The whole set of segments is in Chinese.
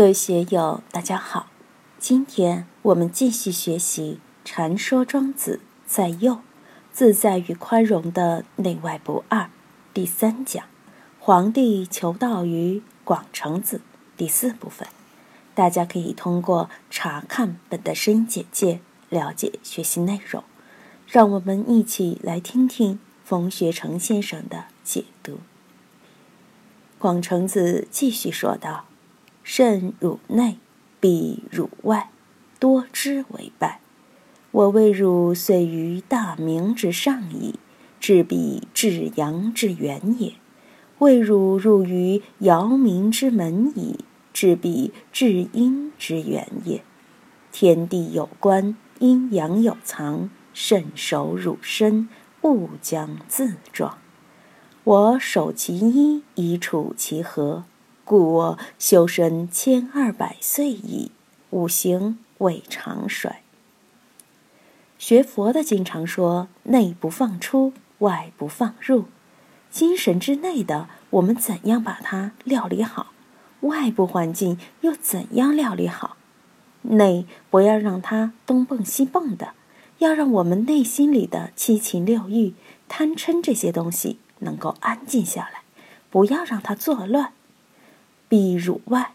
各位学友，大家好。今天我们继续学习《禅说庄子在右自在与宽容的内外不二》第三讲“皇帝求道于广成子”第四部分。大家可以通过查看本的声音简介了解学习内容。让我们一起来听听冯学成先生的解读。广成子继续说道。慎汝内，必汝外，多知为败。我谓汝虽于大明之上矣，至彼至阳之源也；谓汝入于尧明之门矣，至彼至阴之源也。天地有关，阴阳有藏，慎守汝身，勿将自壮。我守其一，以处其和。故我修身千二百岁矣，五行未尝衰。学佛的经常说内不放出，外不放入，精神之内的我们怎样把它料理好？外部环境又怎样料理好？内不要让它东蹦西蹦的，要让我们内心里的七情六欲、贪嗔这些东西能够安静下来，不要让它作乱。闭乳外，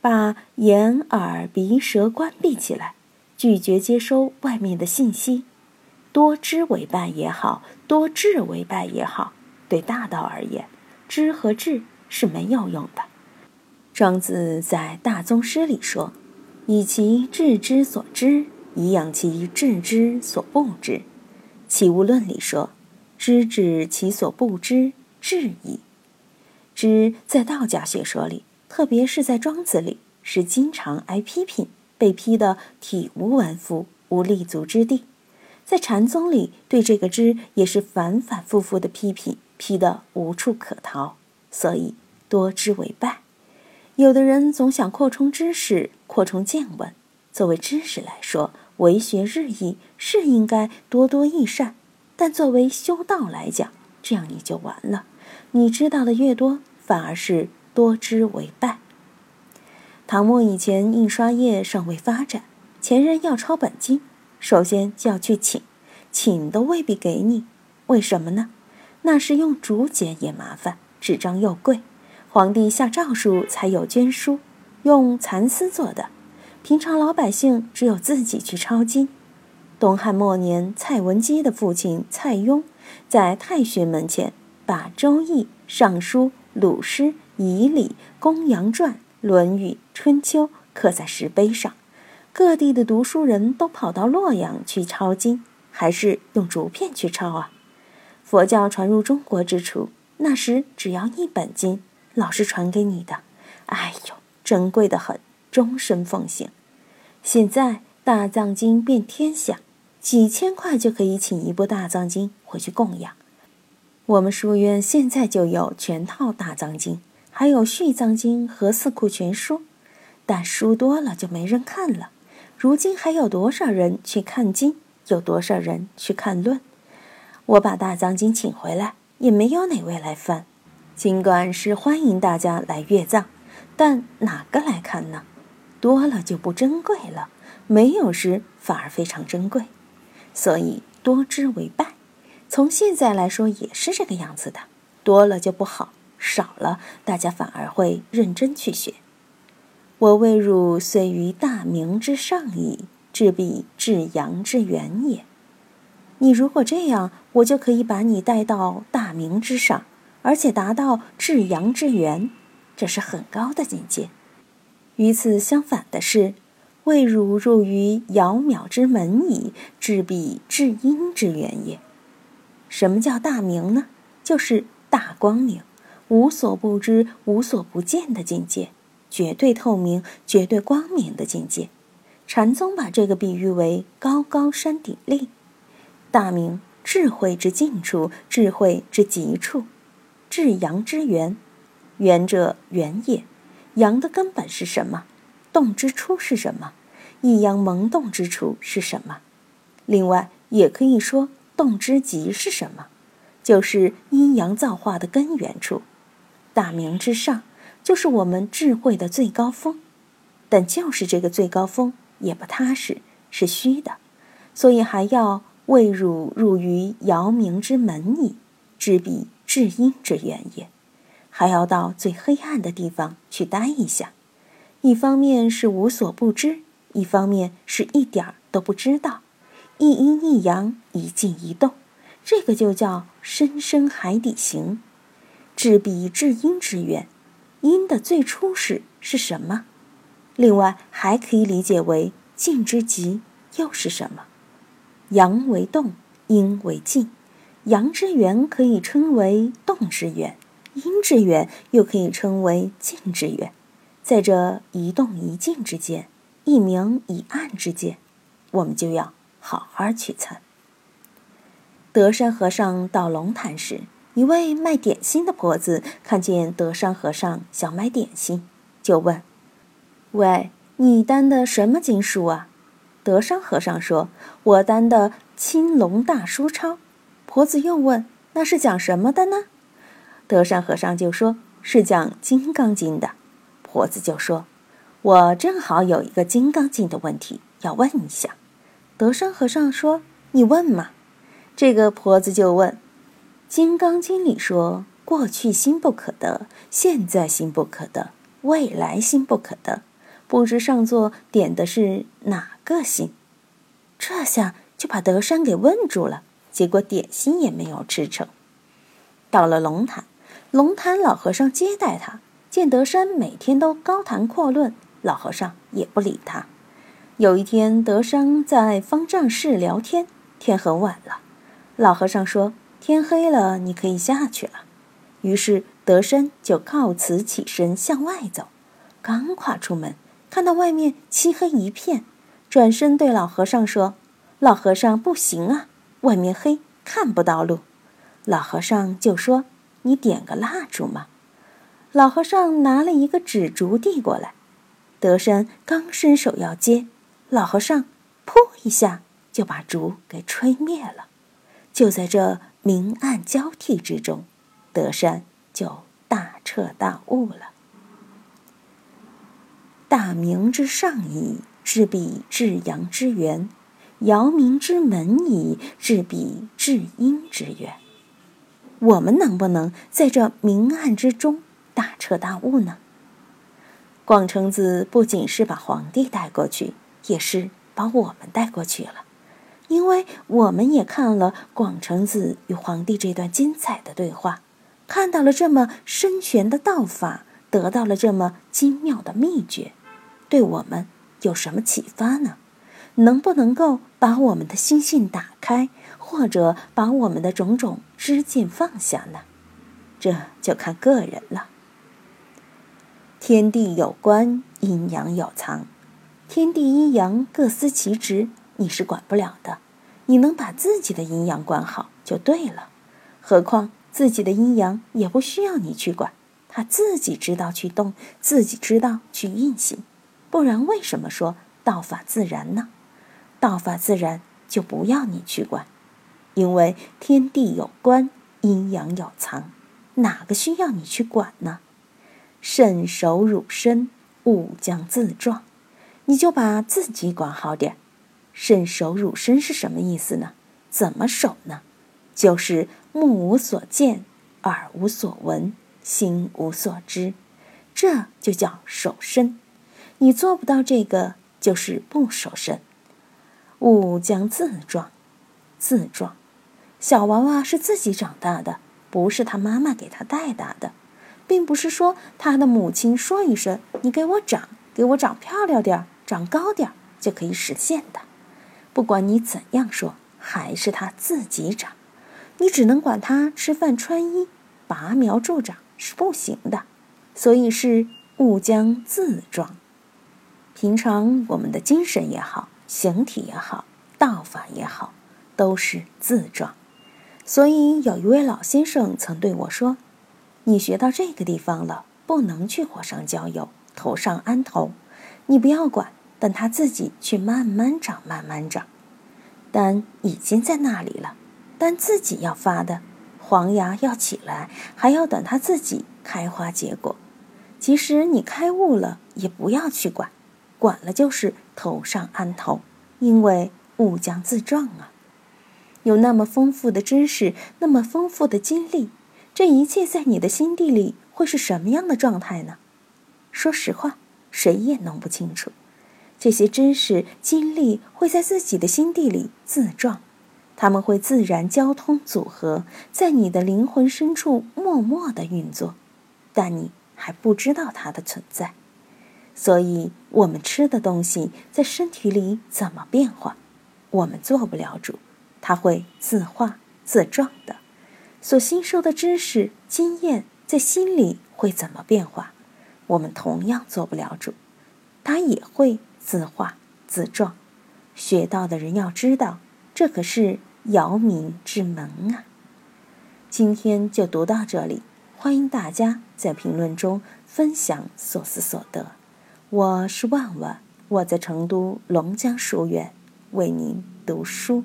把眼、耳、鼻、舌关闭起来，拒绝接收外面的信息。多知为败也好，多智为败也好，对大道而言，知和智是没有用的。庄子在大宗师里说：“以其智之所知，以养其智之所不知。”《齐物论》里说：“知止其所不知，智矣。”知在道家学说里。特别是在庄子里，是经常挨批评，被批得体无完肤、无立足之地；在禅宗里，对这个知也是反反复复的批评，批得无处可逃。所以多知为败。有的人总想扩充知识、扩充见闻。作为知识来说，为学日益是应该多多益善；但作为修道来讲，这样你就完了。你知道的越多，反而是。多之为败。唐末以前，印刷业尚未发展，前人要抄本经，首先就要去请，请都未必给你。为什么呢？那是用竹简也麻烦，纸张又贵，皇帝下诏书才有绢书，用蚕丝做的，平常老百姓只有自己去抄经。东汉末年，蔡文姬的父亲蔡邕，在太学门前把《周易》《尚书》《鲁诗》。《仪礼》《公羊传》《论语》《春秋》刻在石碑上，各地的读书人都跑到洛阳去抄经，还是用竹片去抄啊？佛教传入中国之初，那时只要一本经，老师传给你的，哎呦，珍贵的很，终身奉行。现在大藏经遍天下，几千块就可以请一部大藏经回去供养。我们书院现在就有全套大藏经。还有《续藏经》和《四库全书》，但书多了就没人看了。如今还有多少人去看经？有多少人去看论？我把大藏经请回来，也没有哪位来翻。尽管是欢迎大家来阅藏，但哪个来看呢？多了就不珍贵了，没有时反而非常珍贵。所以多之为败。从现在来说也是这个样子的，多了就不好。少了，大家反而会认真去学。我谓汝虽于大明之上矣，至彼至阳之源也。你如果这样，我就可以把你带到大明之上，而且达到至阳之源，这是很高的境界。与此相反的是，谓汝入于窈窕之门矣，至彼至阴之源也。什么叫大明呢？就是大光明。无所不知、无所不见的境界，绝对透明、绝对光明的境界。禅宗把这个比喻为高高山顶立，大明智慧之近处，智慧之极处，至阳之源。源者源也，阳的根本是什么？动之初是什么？一阳萌动之处是什么？另外，也可以说动之极是什么？就是阴阳造化的根源处。大明之上，就是我们智慧的最高峰。但就是这个最高峰也不踏实，是虚的，所以还要未汝入于遥冥之门矣，知彼至阴之源也。还要到最黑暗的地方去待一下，一方面是无所不知，一方面是一点儿都不知道，一阴一阳，一静一动，这个就叫深深海底行，至彼至阴之源。阴的最初始是什么？另外还可以理解为静之极又是什么？阳为动，阴为静，阳之源可以称为动之源，阴之源又可以称为静之源。在这一动一静之间，一明一暗之间，我们就要好好去参。德山和尚到龙潭时。一位卖点心的婆子看见德山和尚想买点心，就问：“喂，你担的什么经书啊？”德山和尚说：“我担的《青龙大书钞》。”婆子又问：“那是讲什么的呢？”德山和尚就说：“是讲《金刚经》的。”婆子就说：“我正好有一个《金刚经》的问题要问一下。”德山和尚说：“你问嘛。”这个婆子就问。《金刚经》里说：“过去心不可得，现在心不可得，未来心不可得。”不知上座点的是哪个心？这下就把德山给问住了。结果点心也没有吃成。到了龙潭，龙潭老和尚接待他，见德山每天都高谈阔论，老和尚也不理他。有一天，德山在方丈室聊天，天很晚了，老和尚说。天黑了，你可以下去了。于是德山就告辞起身向外走，刚跨出门，看到外面漆黑一片，转身对老和尚说：“老和尚，不行啊，外面黑，看不到路。”老和尚就说：“你点个蜡烛嘛。”老和尚拿了一个纸烛递过来，德山刚伸手要接，老和尚“噗”一下就把烛给吹灭了。就在这。明暗交替之中，德山就大彻大悟了。大明之上矣，至彼至阳之源；尧明之门矣，至彼至阴之源。我们能不能在这明暗之中大彻大悟呢？广成子不仅是把皇帝带过去，也是把我们带过去了。因为我们也看了广成子与皇帝这段精彩的对话，看到了这么深玄的道法，得到了这么精妙的秘诀，对我们有什么启发呢？能不能够把我们的心性打开，或者把我们的种种知见放下呢？这就看个人了。天地有关，阴阳有藏，天地阴阳各司其职。你是管不了的，你能把自己的阴阳管好就对了。何况自己的阴阳也不需要你去管，他自己知道去动，自己知道去运行。不然为什么说道法自然呢？道法自然就不要你去管，因为天地有关，阴阳有藏，哪个需要你去管呢？慎守汝身，勿将自撞。你就把自己管好点。慎守汝身是什么意思呢？怎么守呢？就是目无所见，耳无所闻，心无所知，这就叫守身。你做不到这个，就是不守身。勿将自壮，自壮。小娃娃是自己长大的，不是他妈妈给他带大的，并不是说他的母亲说一声“你给我长，给我长漂亮点儿，长高点儿”就可以实现的。不管你怎样说，还是他自己长，你只能管他吃饭穿衣，拔苗助长是不行的。所以是勿将自壮。平常我们的精神也好，形体也好，道法也好，都是自壮。所以有一位老先生曾对我说：“你学到这个地方了，不能去火上浇油，头上安头，你不要管。”等它自己去慢慢长，慢慢长，但已经在那里了。但自己要发的黄芽要起来，还要等它自己开花结果。即使你开悟了，也不要去管，管了就是头上安头，因为物将自壮啊。有那么丰富的知识，那么丰富的经历，这一切在你的心地里会是什么样的状态呢？说实话，谁也弄不清楚。这些知识、经历会在自己的心地里自壮，他们会自然交通组合，在你的灵魂深处默默的运作，但你还不知道它的存在。所以，我们吃的东西在身体里怎么变化，我们做不了主。它会自化自壮的，所吸收的知识经验在心里会怎么变化？我们同样做不了主，它也会自画自状。学到的人要知道，这可是姚明之门啊！今天就读到这里，欢迎大家在评论中分享所思所得。我是万万，我在成都龙江书院为您读书。